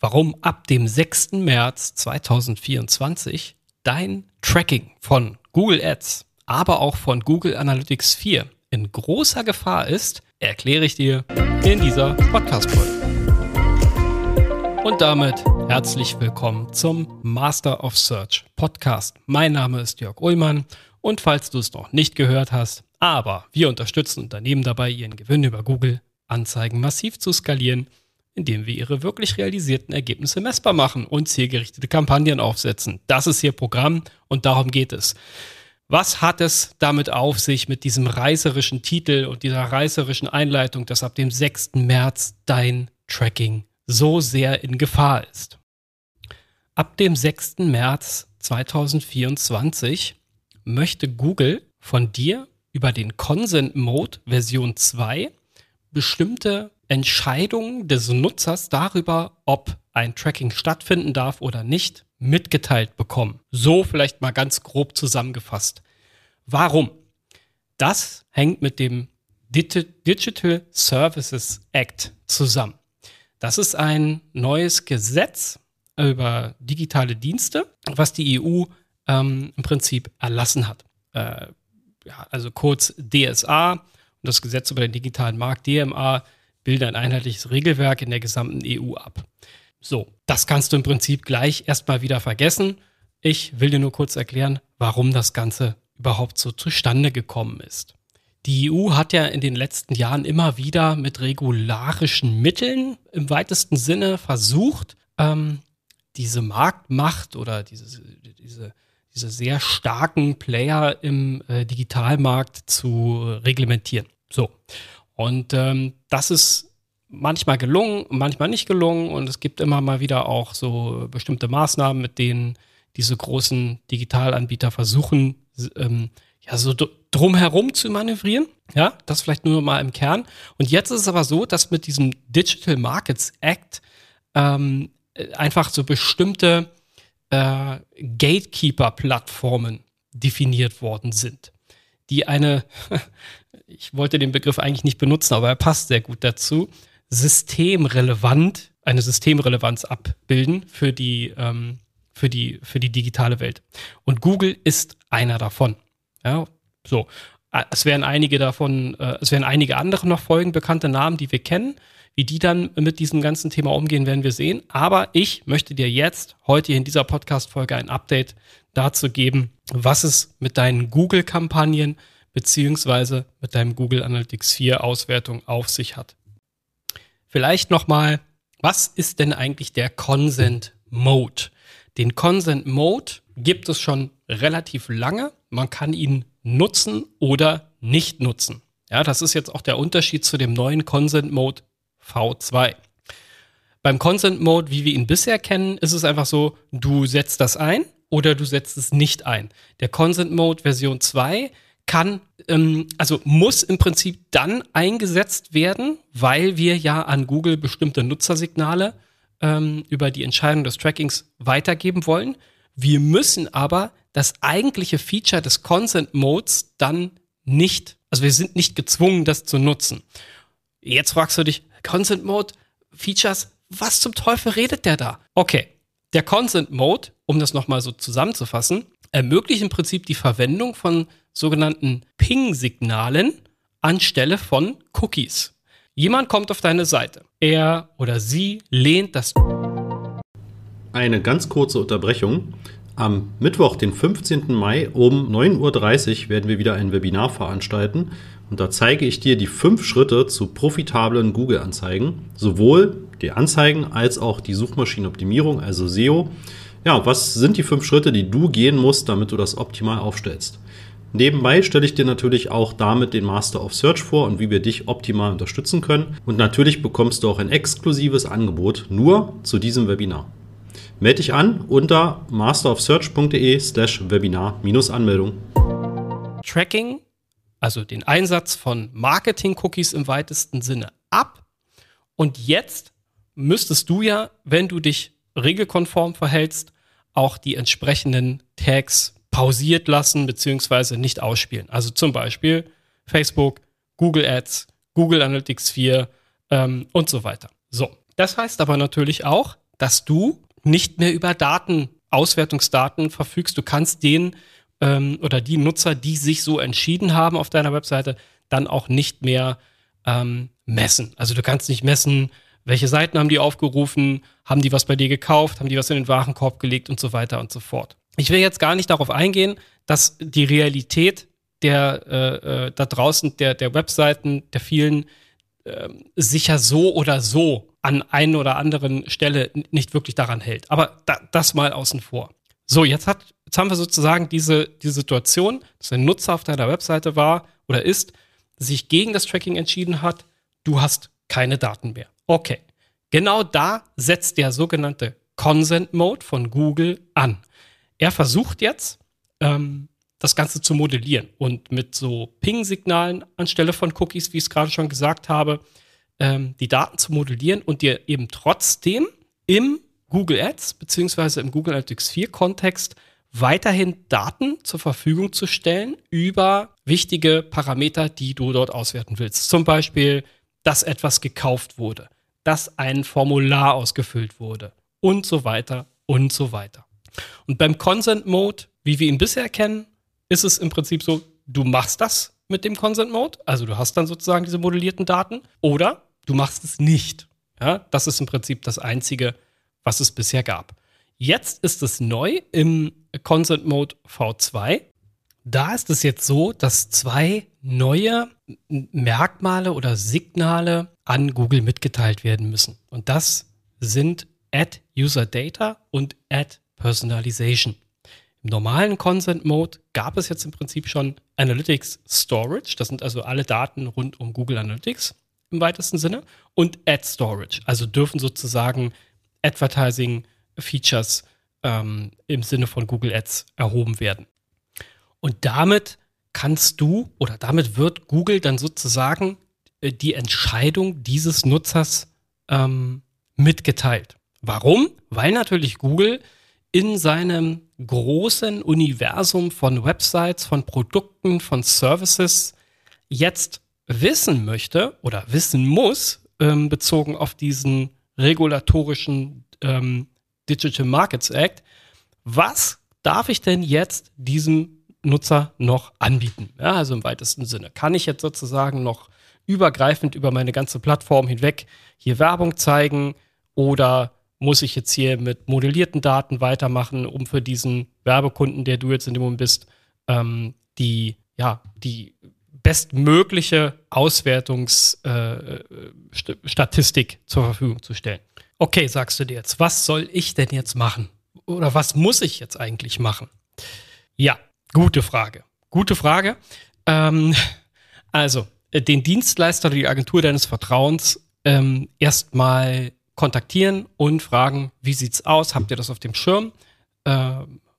warum ab dem 6. März 2024 dein Tracking von Google Ads, aber auch von Google Analytics 4 in großer Gefahr ist, erkläre ich dir in dieser Podcast-Folge. Und damit herzlich willkommen zum Master of Search Podcast. Mein Name ist Jörg Ullmann und falls du es noch nicht gehört hast, aber wir unterstützen Unternehmen dabei, ihren Gewinn über Google Anzeigen massiv zu skalieren, indem wir ihre wirklich realisierten Ergebnisse messbar machen und zielgerichtete Kampagnen aufsetzen. Das ist ihr Programm und darum geht es. Was hat es damit auf sich mit diesem reißerischen Titel und dieser reißerischen Einleitung, dass ab dem 6. März dein Tracking so sehr in Gefahr ist? Ab dem 6. März 2024 möchte Google von dir über den Consent Mode Version 2 bestimmte Entscheidungen des Nutzers darüber, ob ein Tracking stattfinden darf oder nicht, mitgeteilt bekommen. So vielleicht mal ganz grob zusammengefasst. Warum? Das hängt mit dem Digital Services Act zusammen. Das ist ein neues Gesetz über digitale Dienste, was die EU ähm, im Prinzip erlassen hat. Äh, ja, also kurz DSA und das Gesetz über den digitalen Markt DMA bilden ein einheitliches Regelwerk in der gesamten EU ab. So, das kannst du im Prinzip gleich erstmal wieder vergessen. Ich will dir nur kurz erklären, warum das Ganze überhaupt so zustande gekommen ist. Die EU hat ja in den letzten Jahren immer wieder mit regularischen Mitteln im weitesten Sinne versucht, ähm, diese Marktmacht oder diese, diese, diese sehr starken Player im äh, Digitalmarkt zu reglementieren. So. Und ähm, das ist manchmal gelungen, manchmal nicht gelungen. Und es gibt immer mal wieder auch so bestimmte Maßnahmen, mit denen diese großen Digitalanbieter versuchen, ähm, ja, so drumherum zu manövrieren. Ja, das vielleicht nur mal im Kern. Und jetzt ist es aber so, dass mit diesem Digital Markets Act ähm, einfach so bestimmte äh, Gatekeeper-Plattformen definiert worden sind, die eine ich wollte den Begriff eigentlich nicht benutzen, aber er passt sehr gut dazu, systemrelevant, eine Systemrelevanz abbilden für die, ähm, für die, für die digitale Welt. Und Google ist einer davon. Ja, so. Äh, es werden einige davon, äh, es werden einige andere noch folgen, bekannte Namen, die wir kennen. Wie die dann mit diesem ganzen Thema umgehen, werden wir sehen. Aber ich möchte dir jetzt heute in dieser Podcast-Folge ein Update dazu geben, was es mit deinen Google-Kampagnen beziehungsweise mit deinem Google Analytics 4 Auswertung auf sich hat. Vielleicht nochmal, was ist denn eigentlich der Consent Mode? Den Consent Mode gibt es schon relativ lange. Man kann ihn nutzen oder nicht nutzen. Ja, das ist jetzt auch der Unterschied zu dem neuen Consent Mode V2. Beim Consent Mode, wie wir ihn bisher kennen, ist es einfach so, du setzt das ein oder du setzt es nicht ein. Der Consent Mode Version 2 kann, ähm, also muss im Prinzip dann eingesetzt werden, weil wir ja an Google bestimmte Nutzersignale ähm, über die Entscheidung des Trackings weitergeben wollen. Wir müssen aber das eigentliche Feature des Consent Modes dann nicht, also wir sind nicht gezwungen, das zu nutzen. Jetzt fragst du dich, Consent Mode, Features, was zum Teufel redet der da? Okay, der Consent Mode, um das nochmal so zusammenzufassen, ermöglicht im Prinzip die Verwendung von sogenannten Ping-Signalen anstelle von Cookies. Jemand kommt auf deine Seite. Er oder sie lehnt das. Eine ganz kurze Unterbrechung. Am Mittwoch, den 15. Mai um 9.30 Uhr werden wir wieder ein Webinar veranstalten und da zeige ich dir die fünf Schritte zu profitablen Google-Anzeigen, sowohl die Anzeigen als auch die Suchmaschinenoptimierung, also SEO. Ja, was sind die fünf Schritte, die du gehen musst, damit du das optimal aufstellst? Nebenbei stelle ich dir natürlich auch damit den Master of Search vor und wie wir dich optimal unterstützen können. Und natürlich bekommst du auch ein exklusives Angebot nur zu diesem Webinar. Melde dich an unter masterofsearch.de slash Webinar-Anmeldung. Tracking, also den Einsatz von Marketing-Cookies im weitesten Sinne ab. Und jetzt müsstest du ja, wenn du dich regelkonform verhältst, auch die entsprechenden Tags pausiert lassen beziehungsweise nicht ausspielen. Also zum Beispiel Facebook, Google Ads, Google Analytics 4 ähm, und so weiter. So, das heißt aber natürlich auch, dass du nicht mehr über Daten, Auswertungsdaten verfügst. Du kannst den ähm, oder die Nutzer, die sich so entschieden haben auf deiner Webseite, dann auch nicht mehr ähm, messen. Also du kannst nicht messen, welche Seiten haben die aufgerufen, haben die was bei dir gekauft, haben die was in den Warenkorb gelegt und so weiter und so fort. Ich will jetzt gar nicht darauf eingehen, dass die Realität der äh, äh, da draußen der der Webseiten der vielen äh, sicher so oder so an einer oder anderen Stelle nicht wirklich daran hält. Aber da, das mal außen vor. So, jetzt hat jetzt haben wir sozusagen diese die Situation, dass ein Nutzer auf deiner Webseite war oder ist, sich gegen das Tracking entschieden hat. Du hast keine Daten mehr. Okay. Genau da setzt der sogenannte Consent Mode von Google an. Er versucht jetzt, ähm, das Ganze zu modellieren und mit so Ping-Signalen anstelle von Cookies, wie ich es gerade schon gesagt habe, ähm, die Daten zu modellieren und dir eben trotzdem im Google Ads beziehungsweise im Google Analytics 4 Kontext weiterhin Daten zur Verfügung zu stellen über wichtige Parameter, die du dort auswerten willst. Zum Beispiel, dass etwas gekauft wurde, dass ein Formular ausgefüllt wurde und so weiter und so weiter. Und beim Consent Mode, wie wir ihn bisher kennen, ist es im Prinzip so, du machst das mit dem Consent Mode, also du hast dann sozusagen diese modellierten Daten, oder du machst es nicht. Ja, das ist im Prinzip das Einzige, was es bisher gab. Jetzt ist es neu im Consent Mode V2. Da ist es jetzt so, dass zwei neue Merkmale oder Signale an Google mitgeteilt werden müssen. Und das sind Add User Data und Add Personalization. Im normalen Consent Mode gab es jetzt im Prinzip schon Analytics Storage. Das sind also alle Daten rund um Google Analytics im weitesten Sinne. Und Ad Storage. Also dürfen sozusagen Advertising Features ähm, im Sinne von Google Ads erhoben werden. Und damit kannst du oder damit wird Google dann sozusagen äh, die Entscheidung dieses Nutzers ähm, mitgeteilt. Warum? Weil natürlich Google in seinem großen Universum von Websites, von Produkten, von Services jetzt wissen möchte oder wissen muss, ähm, bezogen auf diesen regulatorischen ähm, Digital Markets Act, was darf ich denn jetzt diesem Nutzer noch anbieten? Ja, also im weitesten Sinne. Kann ich jetzt sozusagen noch übergreifend über meine ganze Plattform hinweg hier Werbung zeigen oder muss ich jetzt hier mit modellierten Daten weitermachen, um für diesen Werbekunden, der du jetzt in dem Moment bist, ähm, die, ja, die bestmögliche Auswertungsstatistik äh, zur Verfügung zu stellen. Okay, sagst du dir jetzt, was soll ich denn jetzt machen? Oder was muss ich jetzt eigentlich machen? Ja, gute Frage. Gute Frage. Ähm, also, den Dienstleister oder die Agentur deines Vertrauens ähm, erstmal kontaktieren und fragen, wie sieht's aus? Habt ihr das auf dem Schirm? Äh,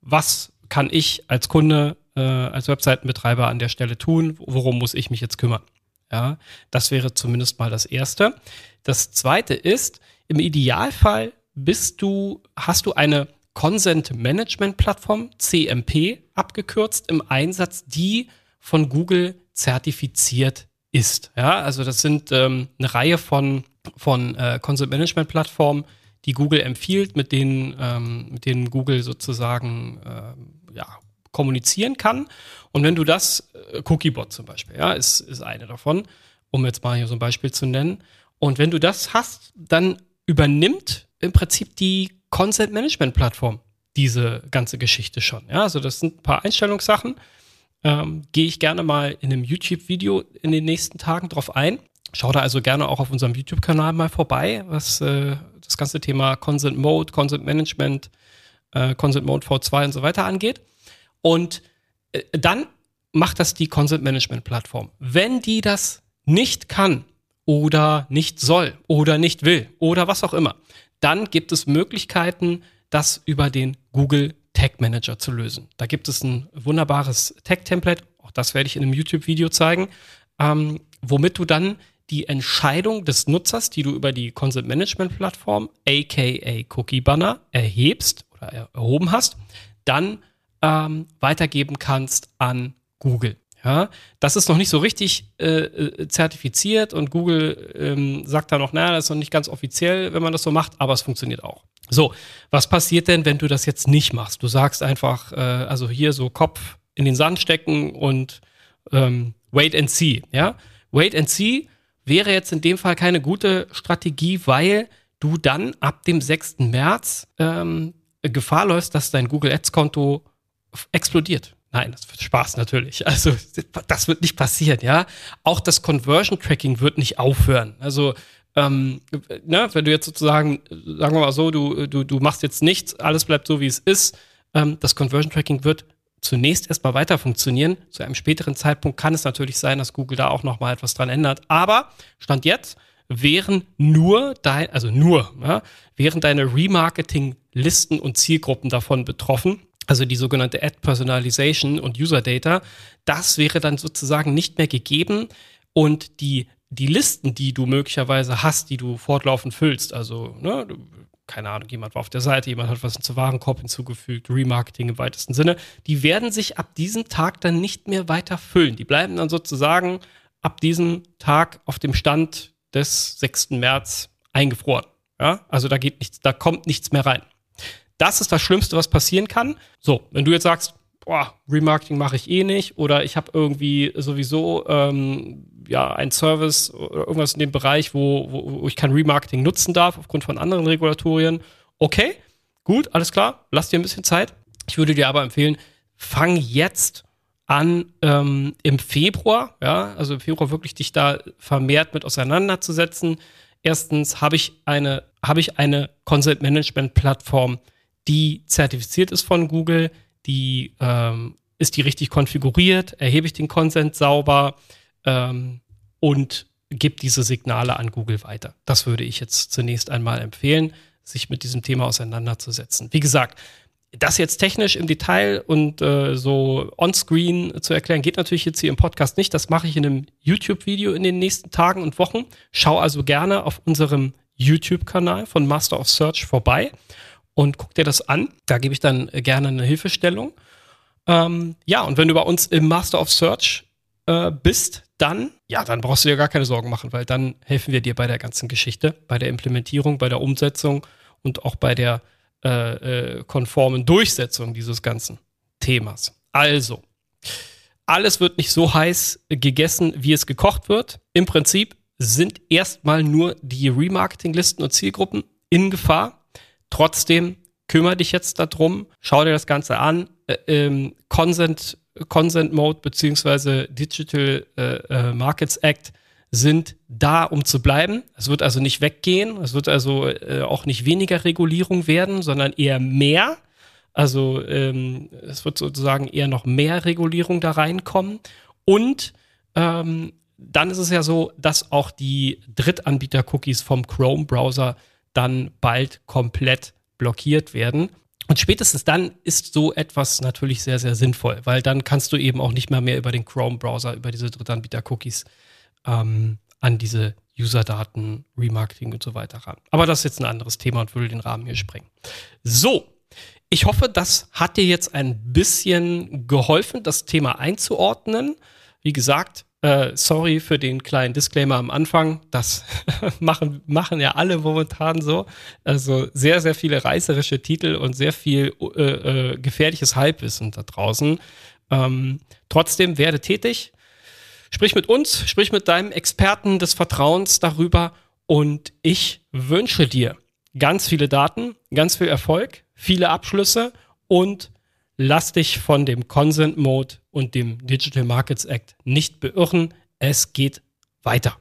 was kann ich als Kunde, äh, als Webseitenbetreiber an der Stelle tun? Worum muss ich mich jetzt kümmern? Ja, das wäre zumindest mal das erste. Das zweite ist, im Idealfall bist du, hast du eine Consent Management Plattform, CMP abgekürzt, im Einsatz, die von Google zertifiziert ist. Ja, also das sind ähm, eine Reihe von von äh, Content Management Plattformen, die Google empfiehlt, mit denen, ähm, mit denen Google sozusagen äh, ja, kommunizieren kann. Und wenn du das, äh, Cookiebot zum Beispiel, ja, ist, ist eine davon, um jetzt mal hier so ein Beispiel zu nennen. Und wenn du das hast, dann übernimmt im Prinzip die Content Management Plattform diese ganze Geschichte schon. Ja, also das sind ein paar Einstellungssachen. Ähm, Gehe ich gerne mal in einem YouTube-Video in den nächsten Tagen drauf ein. Schau da also gerne auch auf unserem YouTube-Kanal mal vorbei, was äh, das ganze Thema Consent Mode, Consent Management, äh, Consent Mode V2 und so weiter angeht. Und äh, dann macht das die Consent Management Plattform. Wenn die das nicht kann oder nicht soll oder nicht will oder was auch immer, dann gibt es Möglichkeiten, das über den Google Tag Manager zu lösen. Da gibt es ein wunderbares Tag-Template, auch das werde ich in einem YouTube-Video zeigen, ähm, womit du dann die Entscheidung des Nutzers, die du über die Consent Management Plattform, aka Cookie Banner, erhebst oder erhoben hast, dann ähm, weitergeben kannst an Google. Ja, das ist noch nicht so richtig äh, äh, zertifiziert und Google ähm, sagt da noch, naja, das ist noch nicht ganz offiziell, wenn man das so macht, aber es funktioniert auch. So, was passiert denn, wenn du das jetzt nicht machst? Du sagst einfach, äh, also hier so Kopf in den Sand stecken und ähm, wait and see. Ja, wait and see wäre jetzt in dem Fall keine gute Strategie, weil du dann ab dem 6. März ähm, Gefahr läufst, dass dein Google Ads Konto explodiert. Nein, das wird Spaß natürlich. Also das wird nicht passieren, ja. Auch das Conversion Tracking wird nicht aufhören. Also ähm, ne, wenn du jetzt sozusagen, sagen wir mal so, du, du, du machst jetzt nichts, alles bleibt so, wie es ist, ähm, das Conversion Tracking wird zunächst erstmal weiter funktionieren. Zu einem späteren Zeitpunkt kann es natürlich sein, dass Google da auch nochmal etwas dran ändert. Aber Stand jetzt wären nur dein, also nur, ja, wären deine Remarketing-Listen und Zielgruppen davon betroffen also die sogenannte Ad Personalization und User Data, das wäre dann sozusagen nicht mehr gegeben und die, die Listen, die du möglicherweise hast, die du fortlaufend füllst, also, ne, keine Ahnung, jemand war auf der Seite, jemand hat was zum Warenkorb hinzugefügt, Remarketing im weitesten Sinne, die werden sich ab diesem Tag dann nicht mehr weiter füllen. Die bleiben dann sozusagen ab diesem Tag auf dem Stand des 6. März eingefroren. Ja, also da geht nichts, da kommt nichts mehr rein. Das ist das Schlimmste, was passieren kann. So, wenn du jetzt sagst, boah, Remarketing mache ich eh nicht oder ich habe irgendwie sowieso ähm, ja ein Service oder irgendwas in dem Bereich, wo, wo, wo ich kein Remarketing nutzen darf aufgrund von anderen Regulatorien. Okay, gut, alles klar, lass dir ein bisschen Zeit. Ich würde dir aber empfehlen, fang jetzt an ähm, im Februar, ja, also im Februar wirklich dich da vermehrt mit auseinanderzusetzen. Erstens habe ich eine, habe ich eine Consent Management Plattform, die zertifiziert ist von Google, die ähm, ist die richtig konfiguriert, erhebe ich den Consent sauber ähm, und gebe diese Signale an Google weiter. Das würde ich jetzt zunächst einmal empfehlen, sich mit diesem Thema auseinanderzusetzen. Wie gesagt, das jetzt technisch im Detail und äh, so on-screen zu erklären, geht natürlich jetzt hier im Podcast nicht. Das mache ich in einem YouTube-Video in den nächsten Tagen und Wochen. Schau also gerne auf unserem YouTube-Kanal von Master of Search vorbei und guck dir das an. Da gebe ich dann gerne eine Hilfestellung. Ähm, ja, und wenn du bei uns im Master of Search äh, bist, dann, ja, dann brauchst du dir gar keine Sorgen machen, weil dann helfen wir dir bei der ganzen Geschichte, bei der Implementierung, bei der Umsetzung und auch bei der äh, äh, konformen Durchsetzung dieses ganzen Themas. Also, alles wird nicht so heiß gegessen, wie es gekocht wird. Im Prinzip sind erstmal nur die Remarketing-Listen und Zielgruppen in Gefahr. Trotzdem kümmere dich jetzt darum, schau dir das Ganze an. Äh, ähm, Consent, Consent Mode beziehungsweise Digital äh, äh, Markets Act sind da, um zu bleiben. Es wird also nicht weggehen. Es wird also äh, auch nicht weniger Regulierung werden, sondern eher mehr. Also ähm, es wird sozusagen eher noch mehr Regulierung da reinkommen. Und ähm, dann ist es ja so, dass auch die Drittanbieter-Cookies vom Chrome-Browser dann bald komplett blockiert werden. Und spätestens dann ist so etwas natürlich sehr, sehr sinnvoll, weil dann kannst du eben auch nicht mehr mehr über den Chrome-Browser, über diese Drittanbieter-Cookies ähm, an diese User-Daten, Remarketing und so weiter ran. Aber das ist jetzt ein anderes Thema und würde den Rahmen hier sprengen. So, ich hoffe, das hat dir jetzt ein bisschen geholfen, das Thema einzuordnen. Wie gesagt, äh, sorry für den kleinen Disclaimer am Anfang. Das machen, machen ja alle momentan so. Also sehr, sehr viele reißerische Titel und sehr viel äh, äh, gefährliches Halbwissen da draußen. Ähm, trotzdem werde tätig. Sprich mit uns, sprich mit deinem Experten des Vertrauens darüber und ich wünsche dir ganz viele Daten, ganz viel Erfolg, viele Abschlüsse und lass dich von dem Consent Mode und dem Digital Markets Act nicht beirren. Es geht weiter.